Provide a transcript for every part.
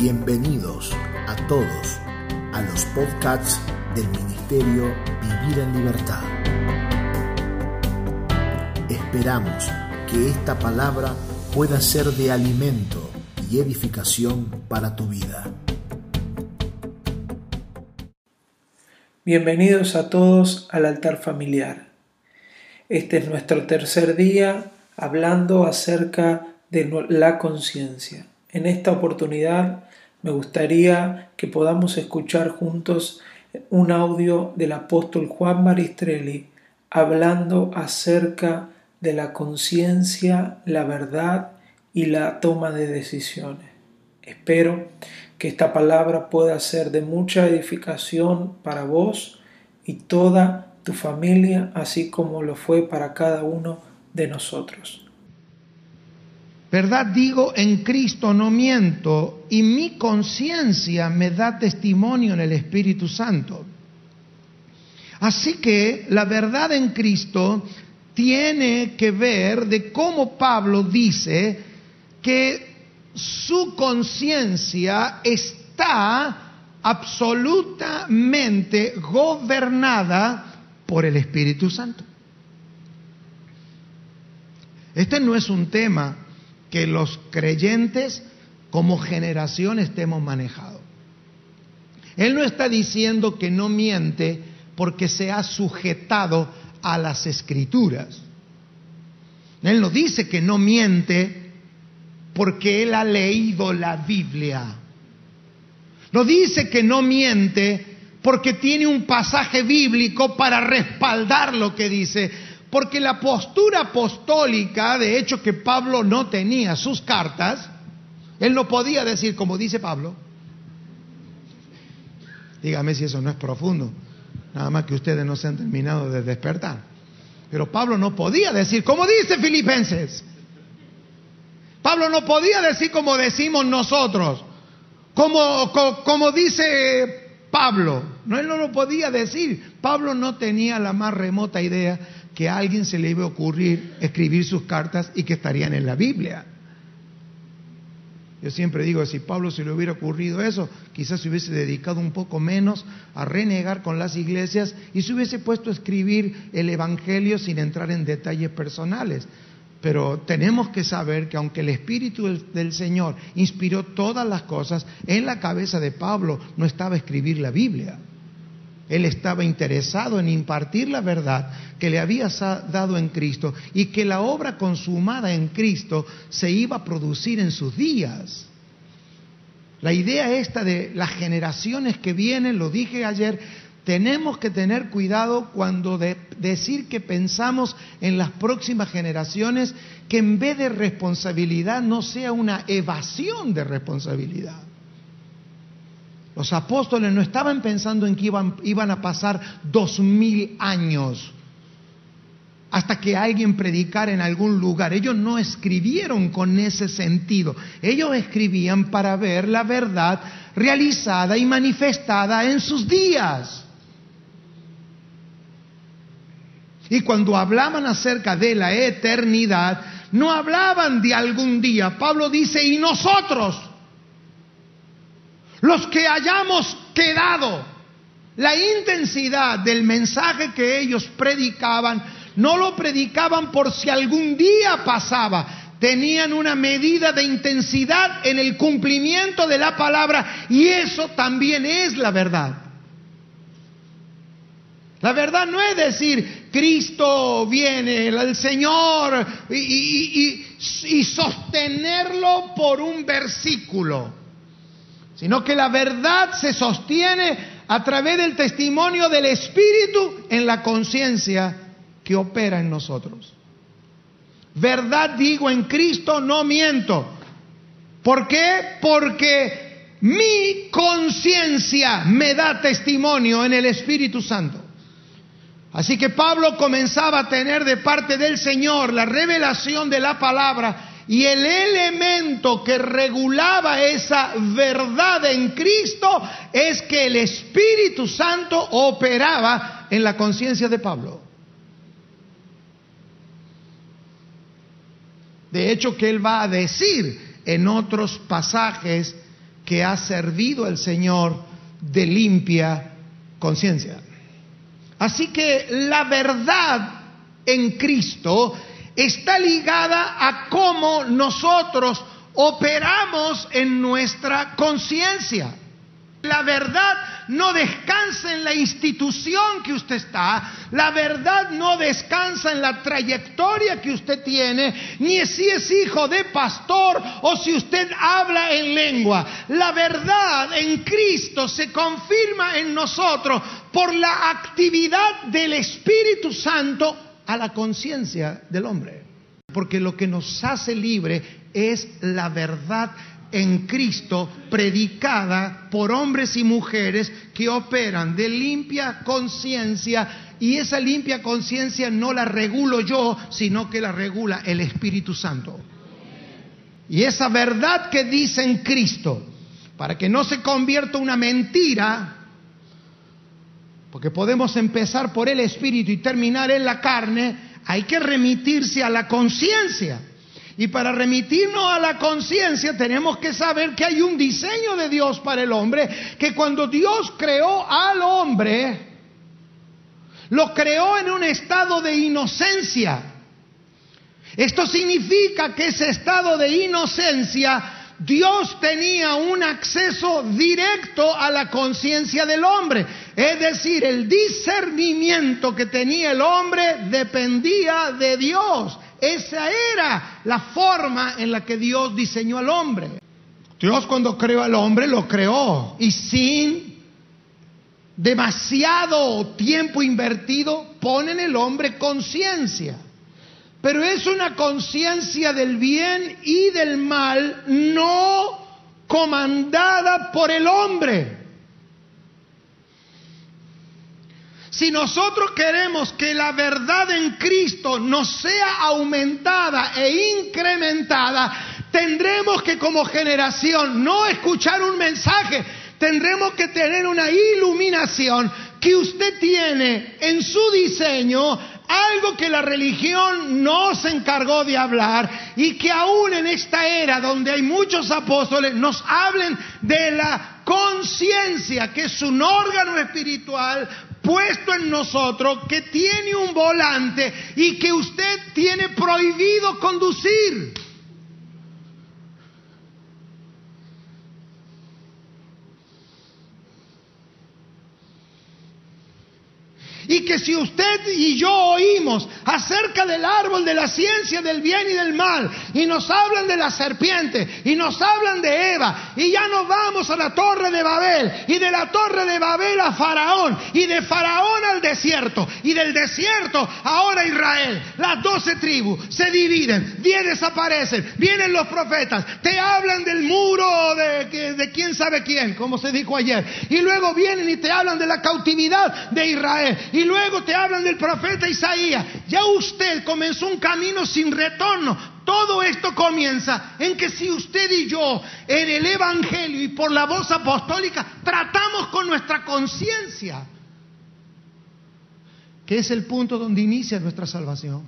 Bienvenidos a todos a los podcasts del Ministerio Vivir en Libertad. Esperamos que esta palabra pueda ser de alimento y edificación para tu vida. Bienvenidos a todos al altar familiar. Este es nuestro tercer día hablando acerca de la conciencia. En esta oportunidad me gustaría que podamos escuchar juntos un audio del apóstol Juan Maristrelli hablando acerca de la conciencia, la verdad y la toma de decisiones. Espero que esta palabra pueda ser de mucha edificación para vos y toda tu familia, así como lo fue para cada uno de nosotros. Verdad digo, en Cristo no miento y mi conciencia me da testimonio en el Espíritu Santo. Así que la verdad en Cristo tiene que ver de cómo Pablo dice que su conciencia está absolutamente gobernada por el Espíritu Santo. Este no es un tema que los creyentes como generación estemos manejado. Él no está diciendo que no miente porque se ha sujetado a las escrituras. Él no dice que no miente porque él ha leído la Biblia. No dice que no miente porque tiene un pasaje bíblico para respaldar lo que dice. Porque la postura apostólica, de hecho que Pablo no tenía sus cartas, él no podía decir como dice Pablo. Dígame si eso no es profundo. Nada más que ustedes no se han terminado de despertar. Pero Pablo no podía decir como dice Filipenses. Pablo no podía decir como decimos nosotros. Como, como, dice Pablo. No, él no lo podía decir. Pablo no tenía la más remota idea que a alguien se le iba a ocurrir escribir sus cartas y que estarían en la Biblia. Yo siempre digo, si Pablo se le hubiera ocurrido eso, quizás se hubiese dedicado un poco menos a renegar con las iglesias y se hubiese puesto a escribir el Evangelio sin entrar en detalles personales. Pero tenemos que saber que aunque el Espíritu del, Señor inspiró todas las cosas, en la cabeza de Pablo no estaba escribir la Biblia. Él estaba interesado en impartir la verdad que le había dado en Cristo y que la obra consumada en Cristo se iba a producir en sus días. La idea esta de las generaciones que vienen, lo dije ayer, tenemos que tener cuidado cuando de decir que pensamos en las próximas generaciones, que en vez de responsabilidad no sea una evasión de responsabilidad. Los apóstoles no estaban pensando en que iban, iban a pasar dos mil años hasta que alguien predicara en algún lugar. Ellos no escribieron con ese sentido. Ellos escribían para ver la verdad realizada y manifestada en sus días. Y cuando hablaban acerca de la eternidad, no hablaban de algún día. Pablo dice, y nosotros, los que hayamos quedado, la intensidad del mensaje que ellos predicaban, no lo predicaban por si algún día pasaba, tenían una medida de intensidad en el cumplimiento de la palabra y eso también es la verdad. La verdad no es decir, Cristo viene, el Señor, y, y sostenerlo por un versículo sino que la verdad se sostiene a través del testimonio del Espíritu en la conciencia que opera en nosotros. Verdad digo en Cristo, no miento. ¿Por qué? Porque mi conciencia me da testimonio en el Espíritu Santo. Así que Pablo comenzaba a tener de parte del Señor la revelación de la palabra y el elemento que regulaba esa verdad en Cristo es que el Espíritu Santo operaba en la conciencia de Pablo. De hecho, que él va a decir en otros pasajes que ha servido al Señor de limpia conciencia. Así que la verdad en Cristo está ligada a cómo nosotros operamos en nuestra conciencia. La verdad no descansa en la institución que usted está, la verdad no descansa en la trayectoria que usted tiene, ni si es hijo de pastor o si usted habla en lengua. La verdad en Cristo se confirma en nosotros por la actividad del Espíritu Santo a la conciencia del hombre. Porque lo que nos hace libre es la verdad en Cristo predicada por hombres y mujeres que operan de limpia conciencia y esa limpia conciencia no la regulo yo, sino que la regula el Espíritu Santo. Y esa verdad que dice en Cristo, para que no se convierta una mentira, porque podemos empezar por el Espíritu y terminar en la carne, hay que remitirse a la conciencia. Y para remitirnos a la conciencia tenemos que saber que hay un diseño de Dios para el hombre, que cuando Dios creó al hombre, lo creó en un estado de inocencia. Esto significa que ese estado de inocencia Dios tenía un acceso directo a la conciencia del hombre. Es decir, el discernimiento que tenía el hombre dependía de Dios. Esa era la forma en la que Dios diseñó al hombre. Dios cuando creó al hombre lo creó y sin demasiado tiempo invertido pone en el hombre conciencia. Pero es una conciencia del bien y del mal no comandada por el hombre. Si nosotros queremos que la verdad en Cristo nos sea aumentada e incrementada, tendremos que como generación no escuchar un mensaje, tendremos que tener una iluminación que usted tiene en su diseño, algo que la religión no se encargó de hablar y que aún en esta era donde hay muchos apóstoles nos hablen de la conciencia, que es un órgano espiritual puesto en nosotros que tiene un volante y que usted tiene prohibido conducir. Y que si usted y yo oímos acerca del árbol de la ciencia del bien y del mal, y nos hablan de la serpiente, y nos hablan de Eva, y ya nos vamos a la torre de Babel, y de la torre de Babel a Faraón, y de Faraón al desierto, y del desierto ahora Israel, las doce tribus se dividen, diez desaparecen, vienen los profetas, te hablan del muro de, de quién sabe quién, como se dijo ayer, y luego vienen y te hablan de la cautividad de Israel luego te hablan del profeta Isaías. Ya usted comenzó un camino sin retorno. Todo esto comienza en que si usted y yo en el Evangelio y por la voz apostólica tratamos con nuestra conciencia, que es el punto donde inicia nuestra salvación.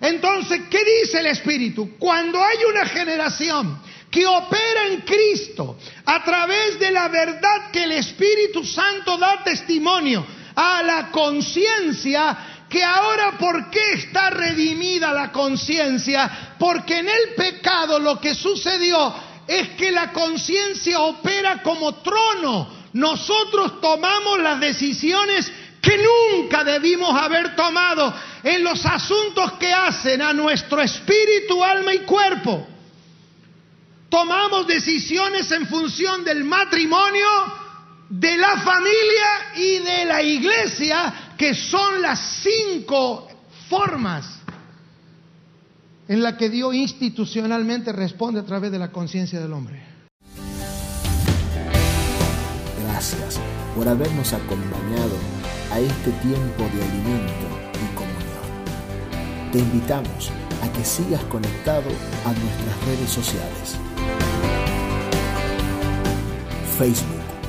Entonces, ¿qué dice el Espíritu? Cuando hay una generación que opera en Cristo a través de la verdad que el Espíritu Santo da testimonio, a la conciencia que ahora por qué está redimida la conciencia, porque en el pecado lo que sucedió es que la conciencia opera como trono. Nosotros tomamos las decisiones que nunca debimos haber tomado en los asuntos que hacen a nuestro espíritu, alma y cuerpo. Tomamos decisiones en función del matrimonio, de la familia y de la iglesia, que son las cinco formas en la que Dios institucionalmente responde a través de la conciencia del hombre. Gracias por habernos acompañado a este tiempo de alimento y comunión. Te invitamos a que sigas conectado a nuestras redes sociales. Facebook